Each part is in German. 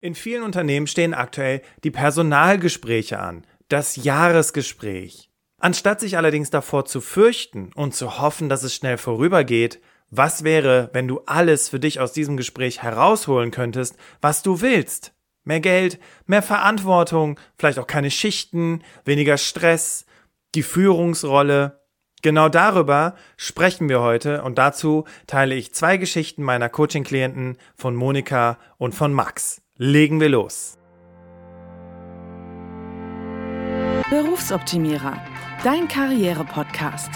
In vielen Unternehmen stehen aktuell die Personalgespräche an, das Jahresgespräch. Anstatt sich allerdings davor zu fürchten und zu hoffen, dass es schnell vorübergeht, was wäre, wenn du alles für dich aus diesem Gespräch herausholen könntest, was du willst? Mehr Geld, mehr Verantwortung, vielleicht auch keine Schichten, weniger Stress, die Führungsrolle. Genau darüber sprechen wir heute und dazu teile ich zwei Geschichten meiner Coaching-Klienten von Monika und von Max. Legen wir los. Berufsoptimierer, dein Karriere-Podcast.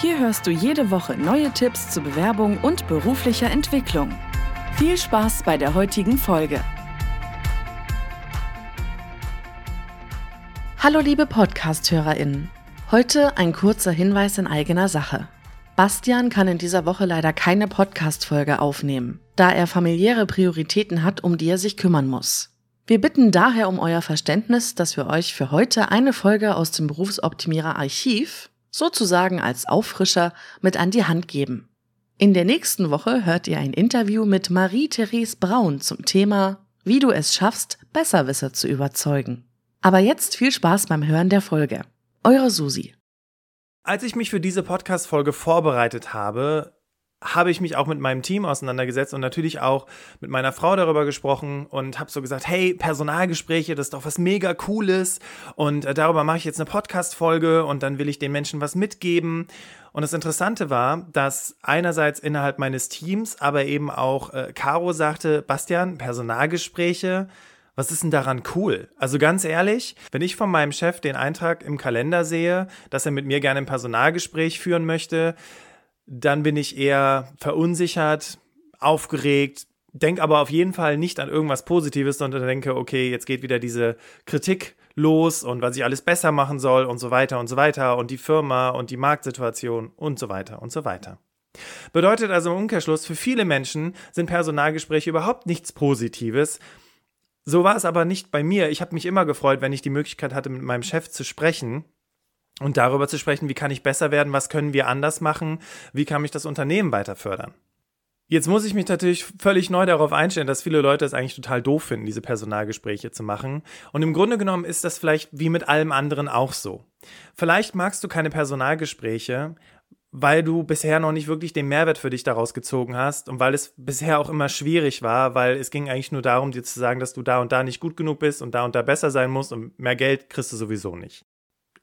Hier hörst du jede Woche neue Tipps zur Bewerbung und beruflicher Entwicklung. Viel Spaß bei der heutigen Folge. Hallo liebe Podcast-HörerInnen. Heute ein kurzer Hinweis in eigener Sache. Bastian kann in dieser Woche leider keine Podcast-Folge aufnehmen, da er familiäre Prioritäten hat, um die er sich kümmern muss. Wir bitten daher um euer Verständnis, dass wir euch für heute eine Folge aus dem Berufsoptimierer Archiv, sozusagen als Auffrischer, mit an die Hand geben. In der nächsten Woche hört ihr ein Interview mit Marie-Therese Braun zum Thema Wie du es schaffst, Besserwisser zu überzeugen. Aber jetzt viel Spaß beim Hören der Folge. Eure Susi. Als ich mich für diese Podcast-Folge vorbereitet habe, habe ich mich auch mit meinem Team auseinandergesetzt und natürlich auch mit meiner Frau darüber gesprochen und habe so gesagt, hey, Personalgespräche, das ist doch was mega cooles und äh, darüber mache ich jetzt eine Podcast-Folge und dann will ich den Menschen was mitgeben. Und das Interessante war, dass einerseits innerhalb meines Teams, aber eben auch äh, Caro sagte, Bastian, Personalgespräche, was ist denn daran cool? Also ganz ehrlich, wenn ich von meinem Chef den Eintrag im Kalender sehe, dass er mit mir gerne ein Personalgespräch führen möchte, dann bin ich eher verunsichert, aufgeregt, denke aber auf jeden Fall nicht an irgendwas Positives, sondern denke, okay, jetzt geht wieder diese Kritik los und was ich alles besser machen soll und so weiter und so weiter und die Firma und die Marktsituation und so weiter und so weiter. Bedeutet also im Umkehrschluss, für viele Menschen sind Personalgespräche überhaupt nichts Positives, so war es aber nicht bei mir. Ich habe mich immer gefreut, wenn ich die Möglichkeit hatte, mit meinem Chef zu sprechen und darüber zu sprechen, wie kann ich besser werden, was können wir anders machen, wie kann mich das Unternehmen weiter fördern. Jetzt muss ich mich natürlich völlig neu darauf einstellen, dass viele Leute es eigentlich total doof finden, diese Personalgespräche zu machen. Und im Grunde genommen ist das vielleicht wie mit allem anderen auch so. Vielleicht magst du keine Personalgespräche, weil du bisher noch nicht wirklich den Mehrwert für dich daraus gezogen hast und weil es bisher auch immer schwierig war, weil es ging eigentlich nur darum, dir zu sagen, dass du da und da nicht gut genug bist und da und da besser sein musst und mehr Geld kriegst du sowieso nicht.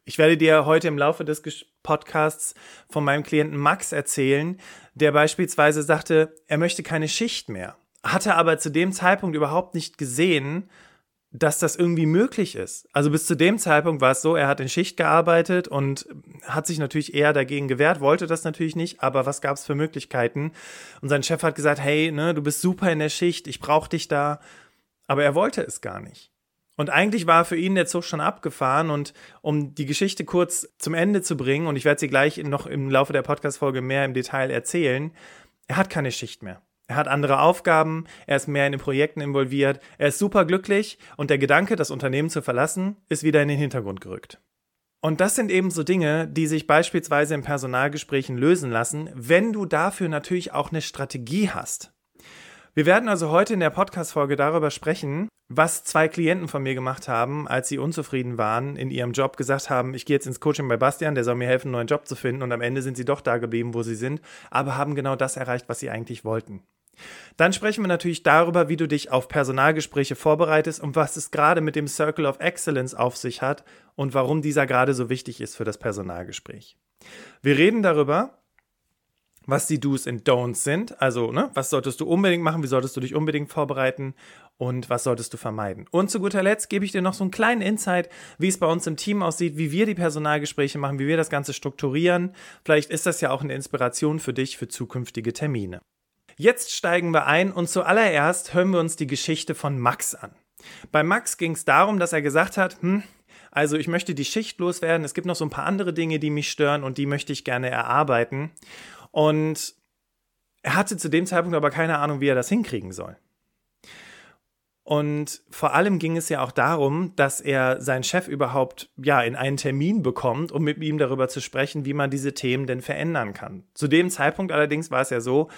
Ich werde dir heute im Laufe des Podcasts von meinem Klienten Max erzählen, der beispielsweise sagte, er möchte keine Schicht mehr, hatte aber zu dem Zeitpunkt überhaupt nicht gesehen, dass das irgendwie möglich ist. Also bis zu dem Zeitpunkt war es so, er hat in Schicht gearbeitet und hat sich natürlich eher dagegen gewehrt, wollte das natürlich nicht, aber was gab es für Möglichkeiten? Und sein Chef hat gesagt, hey, ne, du bist super in der Schicht, ich brauche dich da, aber er wollte es gar nicht. Und eigentlich war für ihn der Zug schon abgefahren und um die Geschichte kurz zum Ende zu bringen, und ich werde sie gleich noch im Laufe der Podcast-Folge mehr im Detail erzählen, er hat keine Schicht mehr. Er hat andere Aufgaben, er ist mehr in den Projekten involviert, er ist super glücklich und der Gedanke, das Unternehmen zu verlassen, ist wieder in den Hintergrund gerückt. Und das sind eben so Dinge, die sich beispielsweise in Personalgesprächen lösen lassen, wenn du dafür natürlich auch eine Strategie hast. Wir werden also heute in der Podcast-Folge darüber sprechen, was zwei Klienten von mir gemacht haben, als sie unzufrieden waren in ihrem Job, gesagt haben, ich gehe jetzt ins Coaching bei Bastian, der soll mir helfen, einen neuen Job zu finden und am Ende sind sie doch da geblieben, wo sie sind, aber haben genau das erreicht, was sie eigentlich wollten. Dann sprechen wir natürlich darüber, wie du dich auf Personalgespräche vorbereitest und was es gerade mit dem Circle of Excellence auf sich hat und warum dieser gerade so wichtig ist für das Personalgespräch. Wir reden darüber, was die Do's und Don'ts sind. Also, ne, was solltest du unbedingt machen, wie solltest du dich unbedingt vorbereiten und was solltest du vermeiden. Und zu guter Letzt gebe ich dir noch so einen kleinen Insight, wie es bei uns im Team aussieht, wie wir die Personalgespräche machen, wie wir das Ganze strukturieren. Vielleicht ist das ja auch eine Inspiration für dich für zukünftige Termine. Jetzt steigen wir ein und zuallererst hören wir uns die Geschichte von Max an. Bei Max ging es darum, dass er gesagt hat, hm, also ich möchte die Schicht loswerden, es gibt noch so ein paar andere Dinge, die mich stören und die möchte ich gerne erarbeiten. Und er hatte zu dem Zeitpunkt aber keine Ahnung, wie er das hinkriegen soll. Und vor allem ging es ja auch darum, dass er seinen Chef überhaupt ja in einen Termin bekommt, um mit ihm darüber zu sprechen, wie man diese Themen denn verändern kann. Zu dem Zeitpunkt allerdings war es ja so,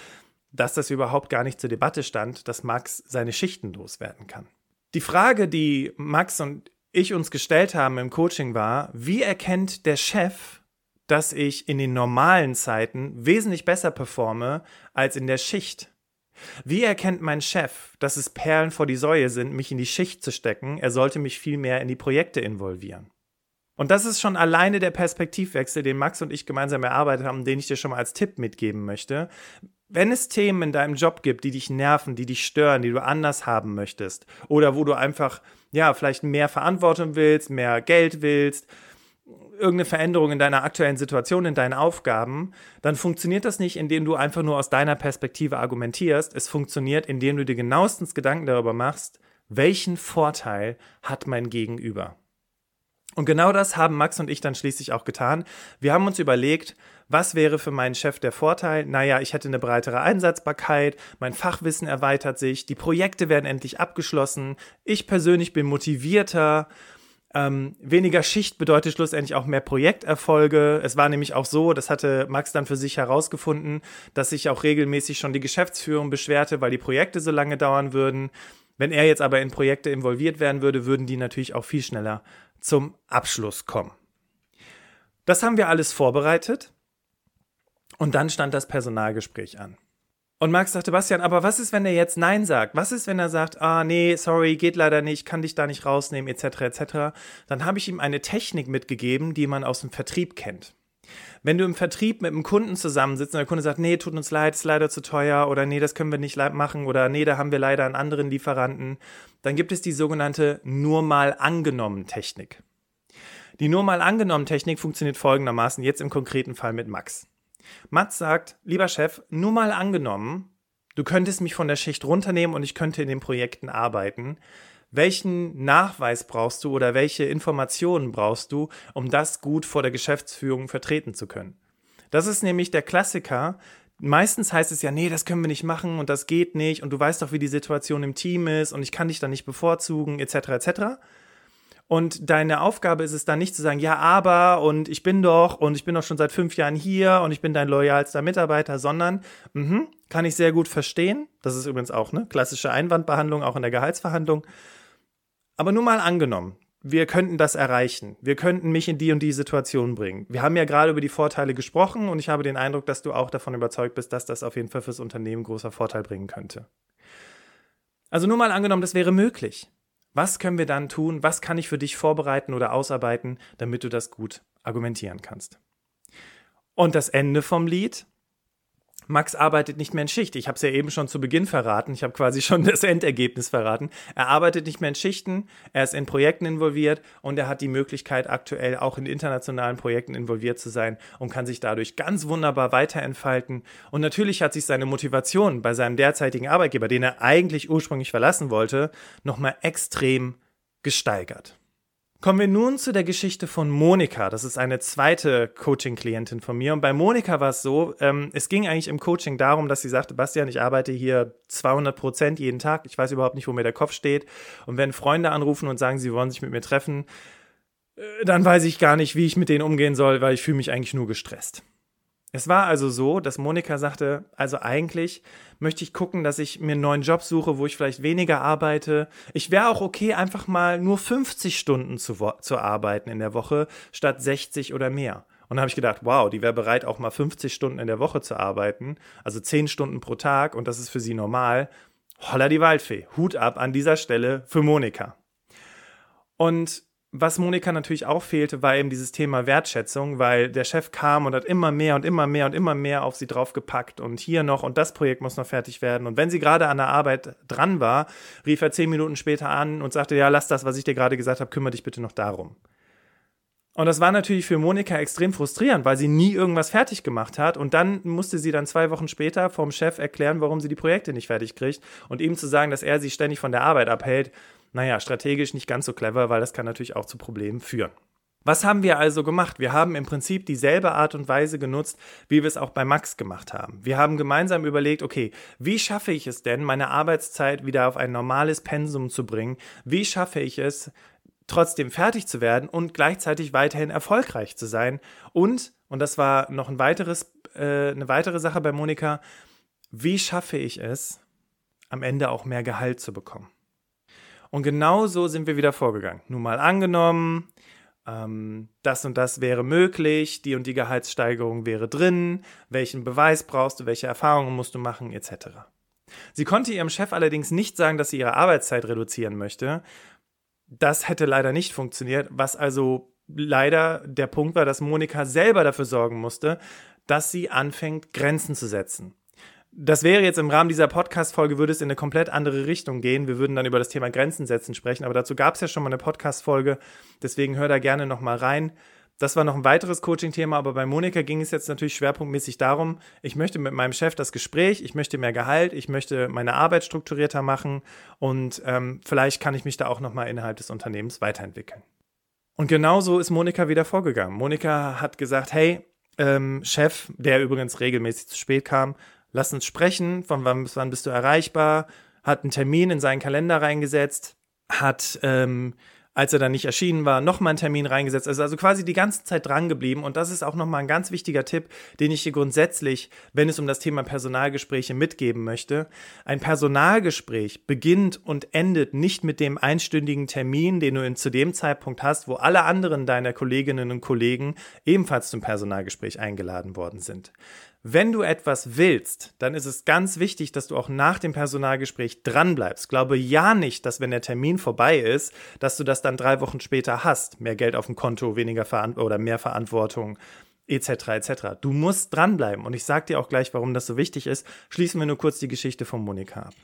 dass das überhaupt gar nicht zur Debatte stand, dass Max seine Schichten loswerden kann. Die Frage, die Max und ich uns gestellt haben im Coaching war, wie erkennt der Chef, dass ich in den normalen Zeiten wesentlich besser performe als in der Schicht? Wie erkennt mein Chef, dass es Perlen vor die Säue sind, mich in die Schicht zu stecken? Er sollte mich viel mehr in die Projekte involvieren. Und das ist schon alleine der Perspektivwechsel, den Max und ich gemeinsam erarbeitet haben, den ich dir schon mal als Tipp mitgeben möchte. Wenn es Themen in deinem Job gibt, die dich nerven, die dich stören, die du anders haben möchtest, oder wo du einfach, ja, vielleicht mehr Verantwortung willst, mehr Geld willst, irgendeine Veränderung in deiner aktuellen Situation, in deinen Aufgaben, dann funktioniert das nicht, indem du einfach nur aus deiner Perspektive argumentierst. Es funktioniert, indem du dir genauestens Gedanken darüber machst, welchen Vorteil hat mein Gegenüber. Und genau das haben Max und ich dann schließlich auch getan. Wir haben uns überlegt, was wäre für meinen Chef der Vorteil? Naja, ich hätte eine breitere Einsatzbarkeit, mein Fachwissen erweitert sich, die Projekte werden endlich abgeschlossen, ich persönlich bin motivierter, ähm, weniger Schicht bedeutet schlussendlich auch mehr Projekterfolge. Es war nämlich auch so, das hatte Max dann für sich herausgefunden, dass sich auch regelmäßig schon die Geschäftsführung beschwerte, weil die Projekte so lange dauern würden. Wenn er jetzt aber in Projekte involviert werden würde, würden die natürlich auch viel schneller zum Abschluss kommen. Das haben wir alles vorbereitet und dann stand das Personalgespräch an. Und Max sagte, Bastian, aber was ist, wenn er jetzt Nein sagt? Was ist, wenn er sagt, ah, nee, sorry, geht leider nicht, kann dich da nicht rausnehmen, etc., etc.? Dann habe ich ihm eine Technik mitgegeben, die man aus dem Vertrieb kennt. Wenn du im Vertrieb mit einem Kunden zusammensitzt und der Kunde sagt, nee, tut uns leid, ist leider zu teuer oder nee, das können wir nicht machen oder nee, da haben wir leider einen anderen Lieferanten, dann gibt es die sogenannte nur mal angenommen Technik. Die nur mal angenommen Technik funktioniert folgendermaßen jetzt im konkreten Fall mit Max. Max sagt, lieber Chef, nur mal angenommen, du könntest mich von der Schicht runternehmen und ich könnte in den Projekten arbeiten welchen Nachweis brauchst du oder welche Informationen brauchst du, um das gut vor der Geschäftsführung vertreten zu können? Das ist nämlich der Klassiker. Meistens heißt es ja, nee, das können wir nicht machen und das geht nicht und du weißt doch, wie die Situation im Team ist und ich kann dich da nicht bevorzugen, etc., etc. Und deine Aufgabe ist es dann nicht zu sagen, ja, aber und ich bin doch und ich bin doch schon seit fünf Jahren hier und ich bin dein loyalster Mitarbeiter, sondern, mh, kann ich sehr gut verstehen. Das ist übrigens auch eine klassische Einwandbehandlung, auch in der Gehaltsverhandlung. Aber nur mal angenommen, wir könnten das erreichen. Wir könnten mich in die und die Situation bringen. Wir haben ja gerade über die Vorteile gesprochen und ich habe den Eindruck, dass du auch davon überzeugt bist, dass das auf jeden Fall fürs Unternehmen großer Vorteil bringen könnte. Also nur mal angenommen, das wäre möglich. Was können wir dann tun? Was kann ich für dich vorbereiten oder ausarbeiten, damit du das gut argumentieren kannst? Und das Ende vom Lied, Max arbeitet nicht mehr in Schicht. Ich habe es ja eben schon zu Beginn verraten. Ich habe quasi schon das Endergebnis verraten. Er arbeitet nicht mehr in Schichten, er ist in Projekten involviert und er hat die Möglichkeit, aktuell auch in internationalen Projekten involviert zu sein und kann sich dadurch ganz wunderbar weiterentfalten. Und natürlich hat sich seine Motivation bei seinem derzeitigen Arbeitgeber, den er eigentlich ursprünglich verlassen wollte, nochmal extrem gesteigert. Kommen wir nun zu der Geschichte von Monika. Das ist eine zweite Coaching-Klientin von mir. Und bei Monika war es so, ähm, es ging eigentlich im Coaching darum, dass sie sagte, Bastian, ich arbeite hier 200 Prozent jeden Tag. Ich weiß überhaupt nicht, wo mir der Kopf steht. Und wenn Freunde anrufen und sagen, sie wollen sich mit mir treffen, äh, dann weiß ich gar nicht, wie ich mit denen umgehen soll, weil ich fühle mich eigentlich nur gestresst. Es war also so, dass Monika sagte, also eigentlich möchte ich gucken, dass ich mir einen neuen Job suche, wo ich vielleicht weniger arbeite. Ich wäre auch okay, einfach mal nur 50 Stunden zu, zu arbeiten in der Woche statt 60 oder mehr. Und da habe ich gedacht, wow, die wäre bereit, auch mal 50 Stunden in der Woche zu arbeiten, also 10 Stunden pro Tag und das ist für sie normal. Holla die Waldfee. Hut ab an dieser Stelle für Monika. Und was Monika natürlich auch fehlte, war eben dieses Thema Wertschätzung, weil der Chef kam und hat immer mehr und immer mehr und immer mehr auf sie draufgepackt und hier noch und das Projekt muss noch fertig werden. Und wenn sie gerade an der Arbeit dran war, rief er zehn Minuten später an und sagte, ja, lass das, was ich dir gerade gesagt habe, kümmere dich bitte noch darum. Und das war natürlich für Monika extrem frustrierend, weil sie nie irgendwas fertig gemacht hat. Und dann musste sie dann zwei Wochen später vom Chef erklären, warum sie die Projekte nicht fertig kriegt. Und ihm zu sagen, dass er sie ständig von der Arbeit abhält, naja, strategisch nicht ganz so clever, weil das kann natürlich auch zu Problemen führen. Was haben wir also gemacht? Wir haben im Prinzip dieselbe Art und Weise genutzt, wie wir es auch bei Max gemacht haben. Wir haben gemeinsam überlegt, okay, wie schaffe ich es denn, meine Arbeitszeit wieder auf ein normales Pensum zu bringen? Wie schaffe ich es, trotzdem fertig zu werden und gleichzeitig weiterhin erfolgreich zu sein? Und, und das war noch ein weiteres, äh, eine weitere Sache bei Monika, wie schaffe ich es, am Ende auch mehr Gehalt zu bekommen? Und genau so sind wir wieder vorgegangen. Nun mal angenommen, ähm, das und das wäre möglich, die und die Gehaltssteigerung wäre drin, welchen Beweis brauchst du, welche Erfahrungen musst du machen, etc. Sie konnte ihrem Chef allerdings nicht sagen, dass sie ihre Arbeitszeit reduzieren möchte. Das hätte leider nicht funktioniert, was also leider der Punkt war, dass Monika selber dafür sorgen musste, dass sie anfängt, Grenzen zu setzen. Das wäre jetzt im Rahmen dieser Podcast-Folge, würde es in eine komplett andere Richtung gehen. Wir würden dann über das Thema Grenzen setzen sprechen, aber dazu gab es ja schon mal eine Podcast-Folge, deswegen hör da gerne nochmal rein. Das war noch ein weiteres Coaching-Thema, aber bei Monika ging es jetzt natürlich schwerpunktmäßig darum, ich möchte mit meinem Chef das Gespräch, ich möchte mehr Gehalt, ich möchte meine Arbeit strukturierter machen und ähm, vielleicht kann ich mich da auch nochmal innerhalb des Unternehmens weiterentwickeln. Und genauso ist Monika wieder vorgegangen. Monika hat gesagt, hey, ähm, Chef, der übrigens regelmäßig zu spät kam, lass uns sprechen, von wann bis wann bist du erreichbar, hat einen Termin in seinen Kalender reingesetzt, hat, ähm, als er dann nicht erschienen war, nochmal einen Termin reingesetzt. Also, also quasi die ganze Zeit dran geblieben. Und das ist auch nochmal ein ganz wichtiger Tipp, den ich hier grundsätzlich, wenn es um das Thema Personalgespräche mitgeben möchte. Ein Personalgespräch beginnt und endet nicht mit dem einstündigen Termin, den du zu dem Zeitpunkt hast, wo alle anderen deiner Kolleginnen und Kollegen ebenfalls zum Personalgespräch eingeladen worden sind. Wenn du etwas willst, dann ist es ganz wichtig, dass du auch nach dem Personalgespräch dranbleibst. Glaube ja nicht, dass wenn der Termin vorbei ist, dass du das dann drei Wochen später hast. Mehr Geld auf dem Konto, weniger Verant oder mehr Verantwortung, etc. etc. Du musst dranbleiben. Und ich sage dir auch gleich, warum das so wichtig ist. Schließen wir nur kurz die Geschichte von Monika ab.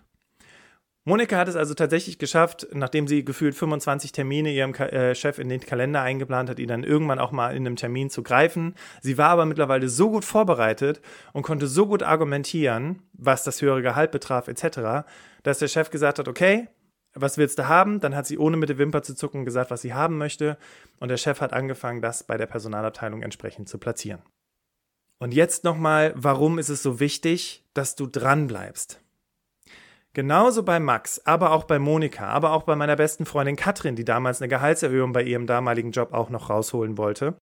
Monika hat es also tatsächlich geschafft, nachdem sie gefühlt 25 Termine ihrem äh, Chef in den Kalender eingeplant hat, ihn dann irgendwann auch mal in einem Termin zu greifen. Sie war aber mittlerweile so gut vorbereitet und konnte so gut argumentieren, was das höhere Gehalt betraf etc., dass der Chef gesagt hat, okay, was willst du haben? Dann hat sie ohne mit der Wimper zu zucken gesagt, was sie haben möchte. Und der Chef hat angefangen, das bei der Personalabteilung entsprechend zu platzieren. Und jetzt nochmal, warum ist es so wichtig, dass du dranbleibst? Genauso bei Max, aber auch bei Monika, aber auch bei meiner besten Freundin Katrin, die damals eine Gehaltserhöhung bei ihrem damaligen Job auch noch rausholen wollte,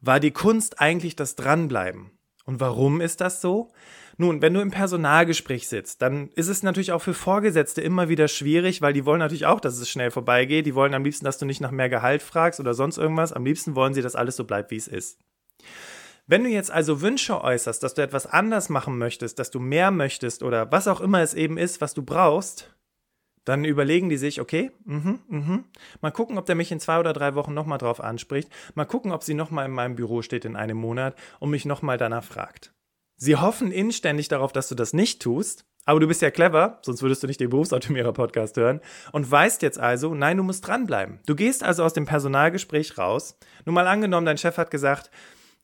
war die Kunst eigentlich das Dranbleiben. Und warum ist das so? Nun, wenn du im Personalgespräch sitzt, dann ist es natürlich auch für Vorgesetzte immer wieder schwierig, weil die wollen natürlich auch, dass es schnell vorbeigeht. Die wollen am liebsten, dass du nicht nach mehr Gehalt fragst oder sonst irgendwas. Am liebsten wollen sie, dass alles so bleibt, wie es ist. Wenn du jetzt also Wünsche äußerst, dass du etwas anders machen möchtest, dass du mehr möchtest oder was auch immer es eben ist, was du brauchst, dann überlegen die sich, okay, mhm, mhm. Mal gucken, ob der mich in zwei oder drei Wochen nochmal drauf anspricht. Mal gucken, ob sie nochmal in meinem Büro steht in einem Monat und mich nochmal danach fragt. Sie hoffen inständig darauf, dass du das nicht tust, aber du bist ja clever, sonst würdest du nicht den Berufsoptimierer-Podcast hören und weißt jetzt also, nein, du musst dranbleiben. Du gehst also aus dem Personalgespräch raus. Nur mal angenommen, dein Chef hat gesagt,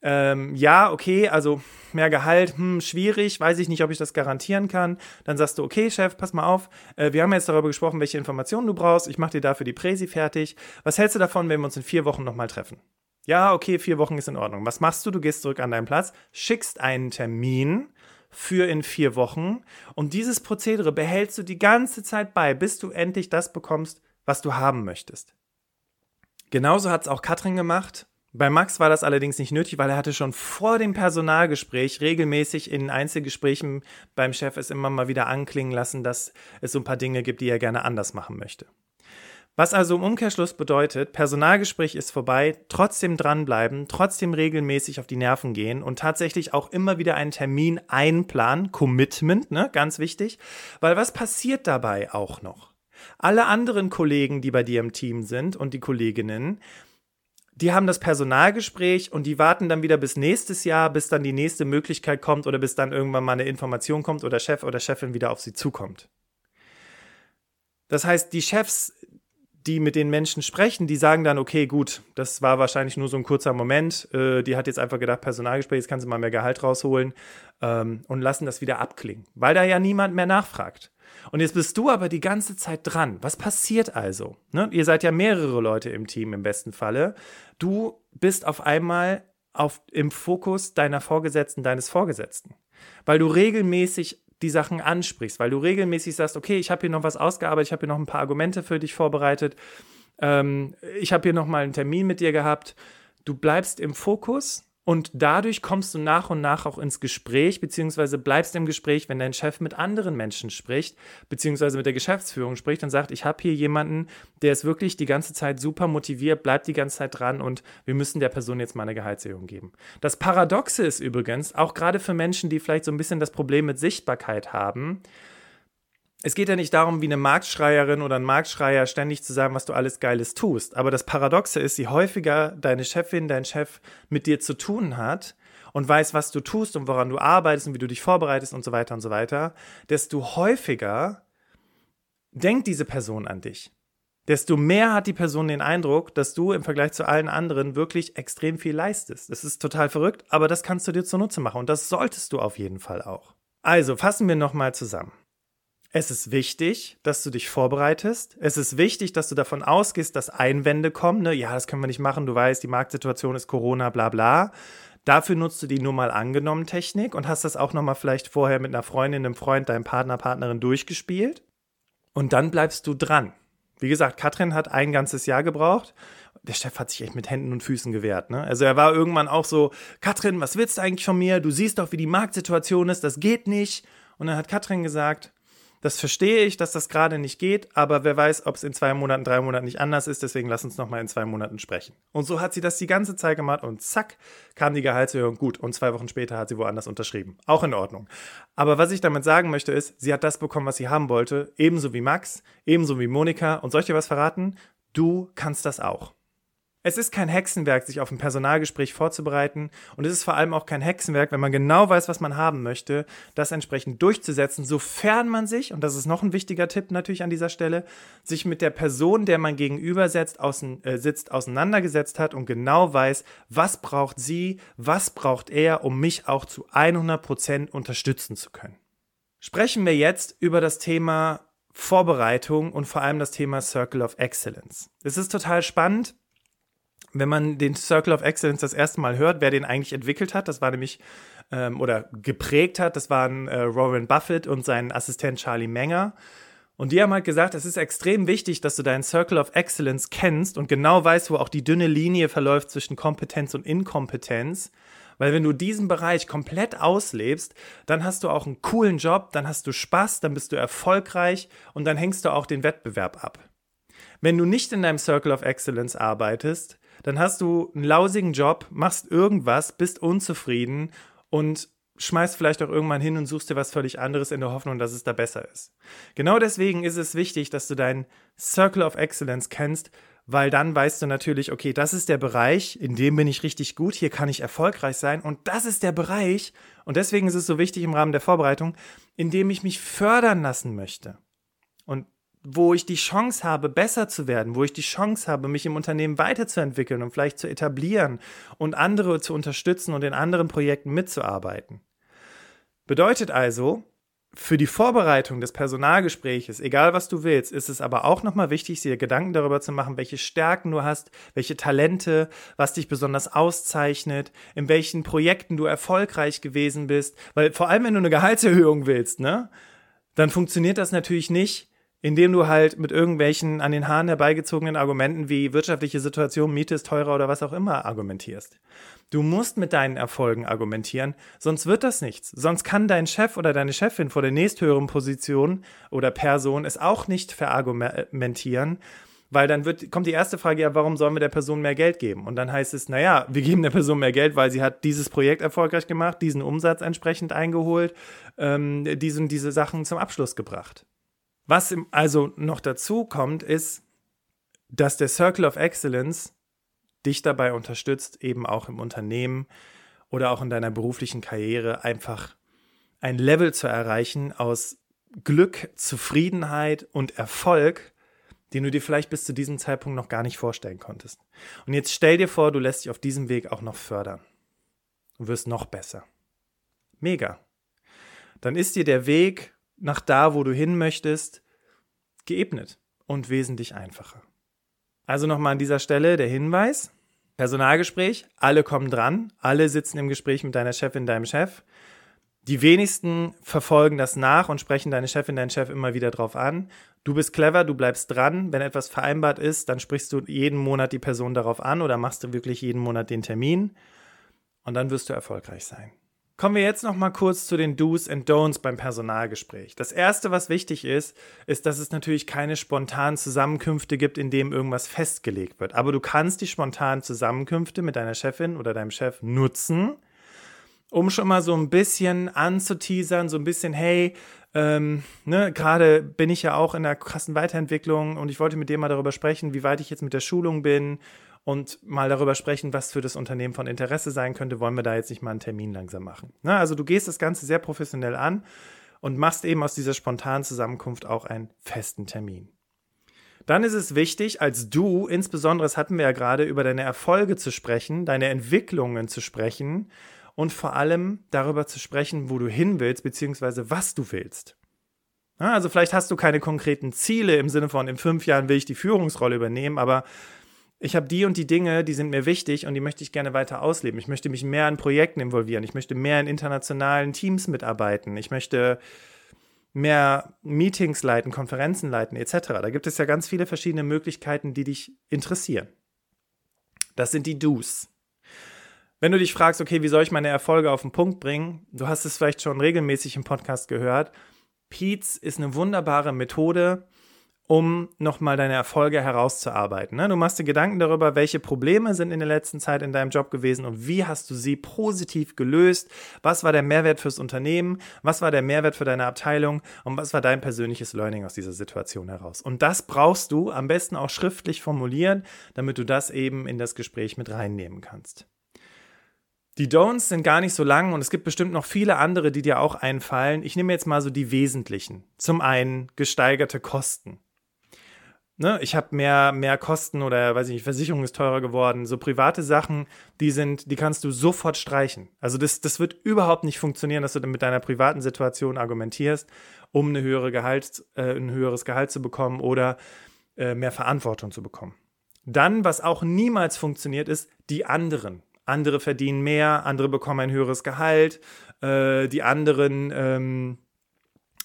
ähm, ja, okay, also mehr Gehalt, hm, schwierig, weiß ich nicht, ob ich das garantieren kann. Dann sagst du, okay, Chef, pass mal auf, äh, wir haben jetzt darüber gesprochen, welche Informationen du brauchst. Ich mache dir dafür die Präsi fertig. Was hältst du davon, wenn wir uns in vier Wochen nochmal treffen? Ja, okay, vier Wochen ist in Ordnung. Was machst du? Du gehst zurück an deinen Platz, schickst einen Termin für in vier Wochen und dieses Prozedere behältst du die ganze Zeit bei, bis du endlich das bekommst, was du haben möchtest. Genauso hat es auch Katrin gemacht bei Max war das allerdings nicht nötig, weil er hatte schon vor dem Personalgespräch regelmäßig in Einzelgesprächen beim Chef es immer mal wieder anklingen lassen, dass es so ein paar Dinge gibt, die er gerne anders machen möchte. Was also im Umkehrschluss bedeutet, Personalgespräch ist vorbei, trotzdem dranbleiben, trotzdem regelmäßig auf die Nerven gehen und tatsächlich auch immer wieder einen Termin einplanen, Commitment, ne, ganz wichtig, weil was passiert dabei auch noch? Alle anderen Kollegen, die bei dir im Team sind und die Kolleginnen, die haben das Personalgespräch und die warten dann wieder bis nächstes Jahr, bis dann die nächste Möglichkeit kommt oder bis dann irgendwann mal eine Information kommt oder Chef oder Chefin wieder auf sie zukommt. Das heißt, die Chefs, die mit den Menschen sprechen, die sagen dann, okay, gut, das war wahrscheinlich nur so ein kurzer Moment. Äh, die hat jetzt einfach gedacht, Personalgespräch, jetzt kannst du mal mehr Gehalt rausholen ähm, und lassen das wieder abklingen, weil da ja niemand mehr nachfragt. Und jetzt bist du aber die ganze Zeit dran. Was passiert also? Ne? Ihr seid ja mehrere Leute im Team im besten Falle. Du bist auf einmal auf, im Fokus deiner Vorgesetzten, deines Vorgesetzten. Weil du regelmäßig die Sachen ansprichst, weil du regelmäßig sagst, okay, ich habe hier noch was ausgearbeitet, ich habe hier noch ein paar Argumente für dich vorbereitet, ähm, ich habe hier noch mal einen Termin mit dir gehabt. Du bleibst im Fokus Und dadurch kommst du nach und nach auch ins Gespräch, beziehungsweise bleibst im Gespräch, wenn dein Chef mit anderen Menschen spricht, beziehungsweise mit der Geschäftsführung spricht und sagt, ich habe hier jemanden, der ist wirklich die ganze Zeit super motiviert, bleibt die ganze Zeit dran und wir müssen der Person jetzt mal eine Gehaltserhöhung geben. Das Paradoxe ist übrigens, auch gerade für Menschen, die vielleicht so ein bisschen das Problem mit Sichtbarkeit haben, es geht ja nicht darum, wie eine Marktschreierin oder ein Marktschreier ständig zu sagen, was du alles Geiles tust. Aber das Paradoxe ist, je häufiger deine Chefin, dein Chef mit dir zu tun hat und weiß, was du tust und woran du arbeitest und wie du dich vorbereitest und so weiter und so weiter, desto häufiger denkt diese Person an dich. Desto mehr hat die Person den Eindruck, dass du im Vergleich zu allen anderen wirklich extrem viel leistest. Das ist total verrückt, aber das kannst du dir zunutze machen und das solltest du auf jeden Fall auch. Also fassen wir nochmal zusammen. Es ist wichtig, dass du dich vorbereitest. Es ist wichtig, dass du davon ausgehst, dass Einwände kommen. Ne? Ja, das können wir nicht machen. Du weißt, die Marktsituation ist Corona, bla bla. Dafür nutzt du die nur mal angenommen Technik und hast das auch nochmal vielleicht vorher mit einer Freundin, einem Freund, deinem Partner, Partnerin durchgespielt. Und dann bleibst du dran. Wie gesagt, Katrin hat ein ganzes Jahr gebraucht. Der Chef hat sich echt mit Händen und Füßen gewehrt. Ne? Also er war irgendwann auch so, Katrin, was willst du eigentlich von mir? Du siehst doch, wie die Marktsituation ist, das geht nicht. Und dann hat Katrin gesagt, das verstehe ich, dass das gerade nicht geht, aber wer weiß, ob es in zwei Monaten, drei Monaten nicht anders ist, deswegen lass uns nochmal in zwei Monaten sprechen. Und so hat sie das die ganze Zeit gemacht und zack, kam die Gehaltserhöhung gut und zwei Wochen später hat sie woanders unterschrieben. Auch in Ordnung. Aber was ich damit sagen möchte ist, sie hat das bekommen, was sie haben wollte, ebenso wie Max, ebenso wie Monika und soll ich dir was verraten? Du kannst das auch. Es ist kein Hexenwerk, sich auf ein Personalgespräch vorzubereiten und es ist vor allem auch kein Hexenwerk, wenn man genau weiß, was man haben möchte, das entsprechend durchzusetzen, sofern man sich, und das ist noch ein wichtiger Tipp natürlich an dieser Stelle, sich mit der Person, der man gegenüber sitzt, außen, äh, sitzt auseinandergesetzt hat und genau weiß, was braucht sie, was braucht er, um mich auch zu 100 Prozent unterstützen zu können. Sprechen wir jetzt über das Thema Vorbereitung und vor allem das Thema Circle of Excellence. Es ist total spannend wenn man den Circle of Excellence das erste Mal hört, wer den eigentlich entwickelt hat, das war nämlich ähm, oder geprägt hat, das waren äh, Warren Buffett und sein Assistent Charlie Menger. Und die haben halt gesagt, es ist extrem wichtig, dass du deinen Circle of Excellence kennst und genau weißt, wo auch die dünne Linie verläuft zwischen Kompetenz und Inkompetenz. Weil wenn du diesen Bereich komplett auslebst, dann hast du auch einen coolen Job, dann hast du Spaß, dann bist du erfolgreich und dann hängst du auch den Wettbewerb ab. Wenn du nicht in deinem Circle of Excellence arbeitest, dann hast du einen lausigen Job, machst irgendwas, bist unzufrieden und schmeißt vielleicht auch irgendwann hin und suchst dir was völlig anderes in der Hoffnung, dass es da besser ist. Genau deswegen ist es wichtig, dass du deinen Circle of Excellence kennst, weil dann weißt du natürlich, okay, das ist der Bereich, in dem bin ich richtig gut, hier kann ich erfolgreich sein und das ist der Bereich, und deswegen ist es so wichtig im Rahmen der Vorbereitung, in dem ich mich fördern lassen möchte. Und wo ich die Chance habe, besser zu werden, wo ich die Chance habe, mich im Unternehmen weiterzuentwickeln und vielleicht zu etablieren und andere zu unterstützen und in anderen Projekten mitzuarbeiten. Bedeutet also, für die Vorbereitung des Personalgespräches, egal was du willst, ist es aber auch nochmal wichtig, dir Gedanken darüber zu machen, welche Stärken du hast, welche Talente, was dich besonders auszeichnet, in welchen Projekten du erfolgreich gewesen bist. Weil vor allem, wenn du eine Gehaltserhöhung willst, ne, dann funktioniert das natürlich nicht, indem du halt mit irgendwelchen an den Haaren herbeigezogenen Argumenten wie wirtschaftliche Situation, Miete ist teurer oder was auch immer argumentierst. Du musst mit deinen Erfolgen argumentieren, sonst wird das nichts. Sonst kann dein Chef oder deine Chefin vor der nächsthöheren Position oder Person es auch nicht verargumentieren, weil dann wird, kommt die erste Frage, ja, warum sollen wir der Person mehr Geld geben? Und dann heißt es, naja, wir geben der Person mehr Geld, weil sie hat dieses Projekt erfolgreich gemacht, diesen Umsatz entsprechend eingeholt, ähm, diese und diese Sachen zum Abschluss gebracht. Was also noch dazu kommt, ist, dass der Circle of Excellence dich dabei unterstützt, eben auch im Unternehmen oder auch in deiner beruflichen Karriere einfach ein Level zu erreichen aus Glück, Zufriedenheit und Erfolg, den du dir vielleicht bis zu diesem Zeitpunkt noch gar nicht vorstellen konntest. Und jetzt stell dir vor, du lässt dich auf diesem Weg auch noch fördern und wirst noch besser. Mega. Dann ist dir der Weg nach da, wo du hin möchtest, geebnet und wesentlich einfacher. Also nochmal an dieser Stelle der Hinweis. Personalgespräch, alle kommen dran, alle sitzen im Gespräch mit deiner Chefin, deinem Chef. Die wenigsten verfolgen das nach und sprechen deine Chefin, deinen Chef immer wieder drauf an. Du bist clever, du bleibst dran. Wenn etwas vereinbart ist, dann sprichst du jeden Monat die Person darauf an oder machst du wirklich jeden Monat den Termin. Und dann wirst du erfolgreich sein. Kommen wir jetzt noch mal kurz zu den Do's and Don'ts beim Personalgespräch. Das erste, was wichtig ist, ist, dass es natürlich keine spontanen Zusammenkünfte gibt, in denen irgendwas festgelegt wird. Aber du kannst die spontanen Zusammenkünfte mit deiner Chefin oder deinem Chef nutzen, um schon mal so ein bisschen anzuteasern, so ein bisschen, hey, ähm, ne, gerade bin ich ja auch in der krassen Weiterentwicklung und ich wollte mit dir mal darüber sprechen, wie weit ich jetzt mit der Schulung bin und mal darüber sprechen, was für das Unternehmen von Interesse sein könnte, wollen wir da jetzt nicht mal einen Termin langsam machen. Na, also du gehst das Ganze sehr professionell an und machst eben aus dieser spontanen Zusammenkunft auch einen festen Termin. Dann ist es wichtig, als du, insbesondere, das hatten wir ja gerade, über deine Erfolge zu sprechen, deine Entwicklungen zu sprechen und vor allem darüber zu sprechen, wo du hin willst, beziehungsweise was du willst. also vielleicht hast du keine konkreten Ziele im Sinne von, in fünf Jahren will ich die Führungsrolle übernehmen, aber ich habe die und die Dinge, die sind mir wichtig und die möchte ich gerne weiter ausleben. Ich möchte mich mehr in Projekten involvieren. Ich möchte mehr in internationalen Teams mitarbeiten. Ich möchte mehr Meetings leiten, Konferenzen leiten etc. Da gibt es ja ganz viele verschiedene Möglichkeiten, die dich interessieren. Das sind die Do's. Wenn du dich fragst, okay, wie soll ich meine Erfolge auf den Punkt bringen? Du hast es vielleicht schon regelmäßig im Podcast gehört. Peets ist eine wunderbare Methode, um nochmal deine Erfolge herauszuarbeiten. Ne? Du machst dir Gedanken darüber, welche Probleme sind in der letzten Zeit in deinem Job gewesen und wie hast du sie positiv gelöst. Was war der Mehrwert fürs Unternehmen? Was war der Mehrwert für deine Abteilung? Und was war dein persönliches Learning aus dieser Situation heraus? Und das brauchst du am besten auch schriftlich formulieren, damit du das eben in das Gespräch mit reinnehmen kannst. Die Don'ts sind gar nicht so lang und es gibt bestimmt noch viele andere, die dir auch einfallen. Ich nehme jetzt mal so die wesentlichen. Zum einen gesteigerte Kosten ne, ich habe mehr, mehr Kosten oder weiß ich nicht, Versicherung ist teurer geworden. So private Sachen, die sind, die kannst du sofort streichen. Also das, das wird überhaupt nicht funktionieren, dass du dann mit deiner privaten Situation argumentierst, um eine höhere Gehalt, äh, ein höheres Gehalt zu bekommen oder äh, mehr Verantwortung zu bekommen. Dann, was auch niemals funktioniert, ist die anderen. Andere verdienen mehr, andere bekommen ein höheres Gehalt, äh, die anderen ähm,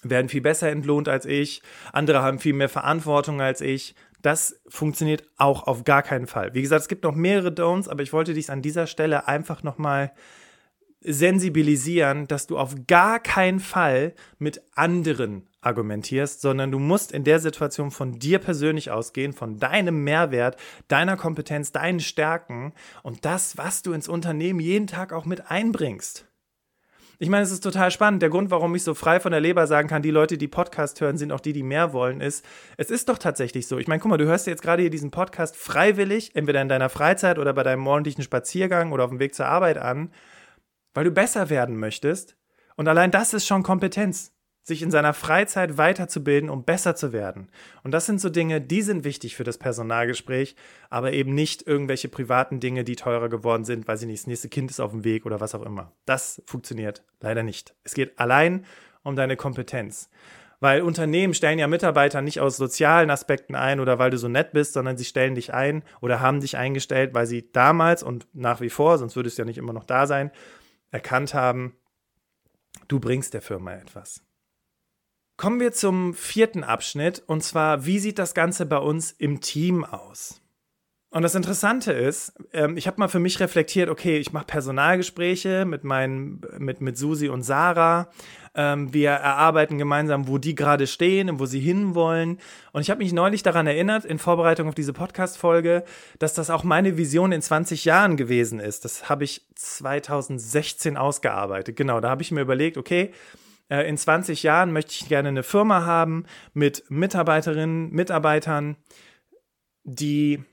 werden viel besser entlohnt als ich, andere haben viel mehr Verantwortung als ich. Das funktioniert auch auf gar keinen Fall. Wie gesagt, es gibt noch mehrere Don'ts, aber ich wollte dich an dieser Stelle einfach nochmal sensibilisieren, dass du auf gar keinen Fall mit anderen argumentierst, sondern du musst in der Situation von dir persönlich ausgehen, von deinem Mehrwert, deiner Kompetenz, deinen Stärken und das, was du ins Unternehmen jeden Tag auch mit einbringst. Ich meine, es ist total spannend. Der Grund, warum ich so frei von der Leber sagen kann, die Leute, die Podcast hören, sind auch die, die mehr wollen, ist, es ist doch tatsächlich so. Ich meine, guck mal, du hörst jetzt gerade hier diesen Podcast freiwillig, entweder in deiner Freizeit oder bei deinem morgendlichen Spaziergang oder auf dem Weg zur Arbeit an, weil du besser werden möchtest. Und allein das ist schon Kompetenz sich in seiner Freizeit weiterzubilden, um besser zu werden. Und das sind so Dinge, die sind wichtig für das Personalgespräch, aber eben nicht irgendwelche privaten Dinge, die teurer geworden sind, weil sie nicht das nächste Kind ist auf dem Weg oder was auch immer. Das funktioniert leider nicht. Es geht allein um deine Kompetenz. Weil Unternehmen stellen ja Mitarbeiter nicht aus sozialen Aspekten ein oder weil du so nett bist, sondern sie stellen dich ein oder haben dich eingestellt, weil sie damals und nach wie vor, sonst würdest du ja nicht immer noch da sein, erkannt haben, du bringst der Firma etwas. Kommen wir zum vierten Abschnitt und zwar, wie sieht das Ganze bei uns im Team aus? Und das Interessante ist, ähm, ich habe mal für mich reflektiert, okay, ich mache Personalgespräche mit meinen, mit, mit Susi und Sarah. Ähm, wir erarbeiten gemeinsam, wo die gerade stehen und wo sie hinwollen. Und ich habe mich neulich daran erinnert, in Vorbereitung auf diese Podcast-Folge, dass das auch meine Vision in 20 Jahren gewesen ist. Das habe ich 2016 ausgearbeitet. Genau, da habe ich mir überlegt, okay, äh, in 20 Jahren möchte ich gerne eine Firma haben mit Mitarbeiterinnen, Mitarbeitern, die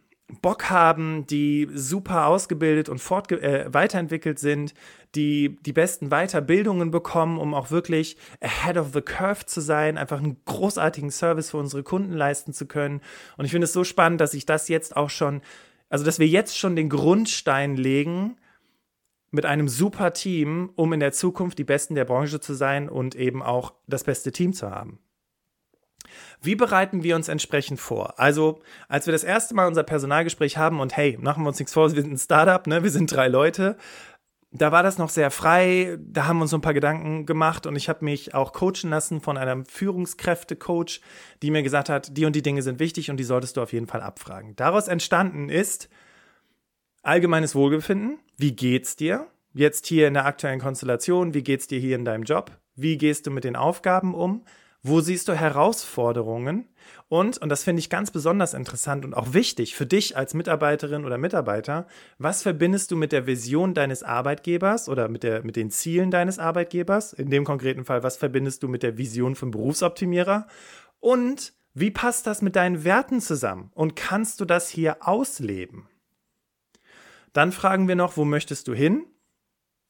Bock haben, die super ausgebildet und fortge äh, weiterentwickelt sind, die die besten Weiterbildungen bekommen, um auch wirklich ahead of the curve zu sein, einfach einen großartigen Service für unsere Kunden leisten zu können. Und ich finde es so spannend, dass ich das jetzt auch schon, also dass wir jetzt schon den Grundstein legen mit einem super Team, um in der Zukunft die Besten der Branche zu sein und eben auch das beste Team zu haben. Wie bereiten wir uns entsprechend vor? Also, als wir das erste Mal unser Personalgespräch haben und hey, machen wir uns nichts vor, wir sind ein Startup, ne? wir sind drei Leute, da war das noch sehr frei, da haben wir uns so ein paar Gedanken gemacht und ich habe mich auch coachen lassen von einem Führungskräfte-Coach, die mir gesagt hat, die und die Dinge sind wichtig und die solltest du auf jeden Fall abfragen. Daraus entstanden ist allgemeines Wohlbefinden, wie geht's dir? jetzt hier in der aktuellen Konstellation? Wie geht es dir hier in deinem Job? Wie gehst du mit den Aufgaben um? Wo siehst du Herausforderungen? Und, und das finde ich ganz besonders interessant und auch wichtig für dich als Mitarbeiterin oder Mitarbeiter, was verbindest du mit der Vision deines Arbeitgebers oder mit, der, mit den Zielen deines Arbeitgebers? In dem konkreten Fall, was verbindest du mit der Vision vom Berufsoptimierer? Und wie passt das mit deinen Werten zusammen? Und kannst du das hier ausleben? Dann fragen wir noch, wo möchtest du hin?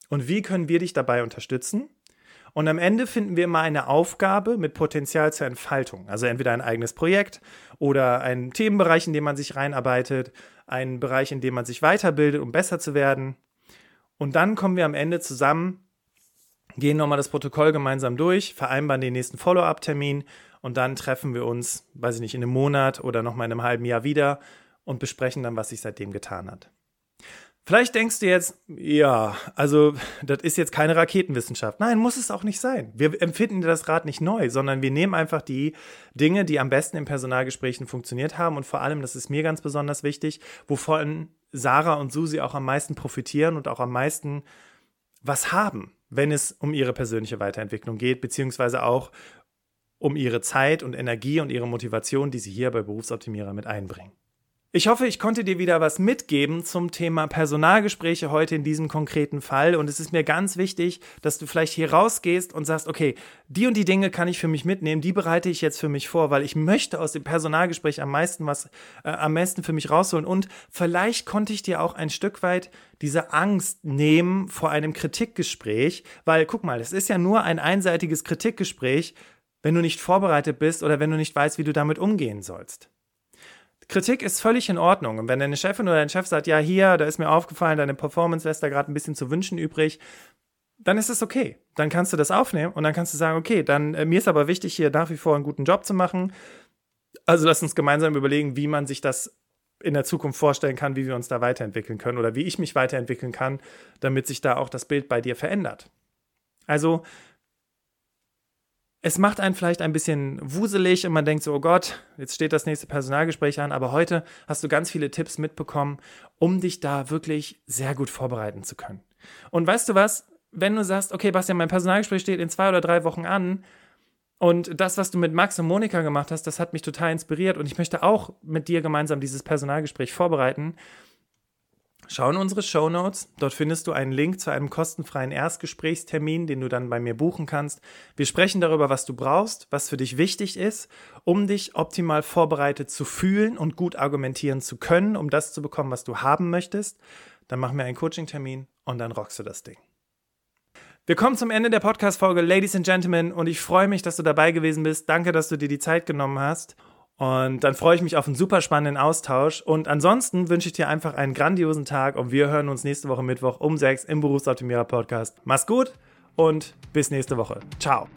Und wie können wir dich dabei unterstützen? Und am Ende finden wir immer eine Aufgabe mit Potenzial zur Entfaltung. Also entweder ein eigenes Projekt oder einen Themenbereich, in dem man sich reinarbeitet, einen Bereich, in dem man sich weiterbildet, um besser zu werden. Und dann kommen wir am Ende zusammen, gehen nochmal das Protokoll gemeinsam durch, vereinbaren den nächsten Follow-up-Termin und dann treffen wir uns, weiß ich nicht, in einem Monat oder nochmal in einem halben Jahr wieder und besprechen dann, was sich seitdem getan hat. Vielleicht denkst du jetzt, ja, also das ist jetzt keine Raketenwissenschaft. Nein, muss es auch nicht sein. Wir empfinden das Rad nicht neu, sondern wir nehmen einfach die Dinge, die am besten in Personalgesprächen funktioniert haben und vor allem, das ist mir ganz besonders wichtig, wovon Sarah und Susi auch am meisten profitieren und auch am meisten was haben, wenn es um ihre persönliche Weiterentwicklung geht, beziehungsweise auch um ihre Zeit und Energie und ihre Motivation, die sie hier bei Berufsoptimierer mit einbringen. Ich hoffe, ich konnte dir wieder was mitgeben zum Thema Personalgespräche heute in diesem konkreten Fall. Und es ist mir ganz wichtig, dass du vielleicht hier rausgehst und sagst, okay, die und die Dinge kann ich für mich mitnehmen, die bereite ich jetzt für mich vor, weil ich möchte aus dem Personalgespräch am meisten was, äh, am meisten für mich rausholen. Und vielleicht konnte ich dir auch ein Stück weit diese Angst nehmen vor einem Kritikgespräch, weil guck mal, es ist ja nur ein einseitiges Kritikgespräch, wenn du nicht vorbereitet bist oder wenn du nicht weißt, wie du damit umgehen sollst. Kritik ist völlig in Ordnung. Und wenn deine Chefin oder dein Chef sagt, ja, hier, da ist mir aufgefallen, deine Performance lässt da gerade ein bisschen zu wünschen übrig, dann ist es okay. Dann kannst du das aufnehmen und dann kannst du sagen, okay, dann äh, mir ist aber wichtig, hier nach wie vor einen guten Job zu machen. Also lass uns gemeinsam überlegen, wie man sich das in der Zukunft vorstellen kann, wie wir uns da weiterentwickeln können oder wie ich mich weiterentwickeln kann, damit sich da auch das Bild bei dir verändert. Also es macht einen vielleicht ein bisschen wuselig und man denkt so, oh Gott, jetzt steht das nächste Personalgespräch an, aber heute hast du ganz viele Tipps mitbekommen, um dich da wirklich sehr gut vorbereiten zu können. Und weißt du was, wenn du sagst, okay, Bastian, mein Personalgespräch steht in zwei oder drei Wochen an und das, was du mit Max und Monika gemacht hast, das hat mich total inspiriert und ich möchte auch mit dir gemeinsam dieses Personalgespräch vorbereiten, Schau in unsere Show Notes. Dort findest du einen Link zu einem kostenfreien Erstgesprächstermin, den du dann bei mir buchen kannst. Wir sprechen darüber, was du brauchst, was für dich wichtig ist, um dich optimal vorbereitet zu fühlen und gut argumentieren zu können, um das zu bekommen, was du haben möchtest. Dann machen wir einen Coaching-Termin und dann rockst du das Ding. Wir kommen zum Ende der Podcast-Folge, Ladies and Gentlemen, und ich freue mich, dass du dabei gewesen bist. Danke, dass du dir die Zeit genommen hast. Und dann freue ich mich auf einen super spannenden Austausch. Und ansonsten wünsche ich dir einfach einen grandiosen Tag und wir hören uns nächste Woche Mittwoch um sechs im Berufsoptimierer Podcast. Mach's gut und bis nächste Woche. Ciao.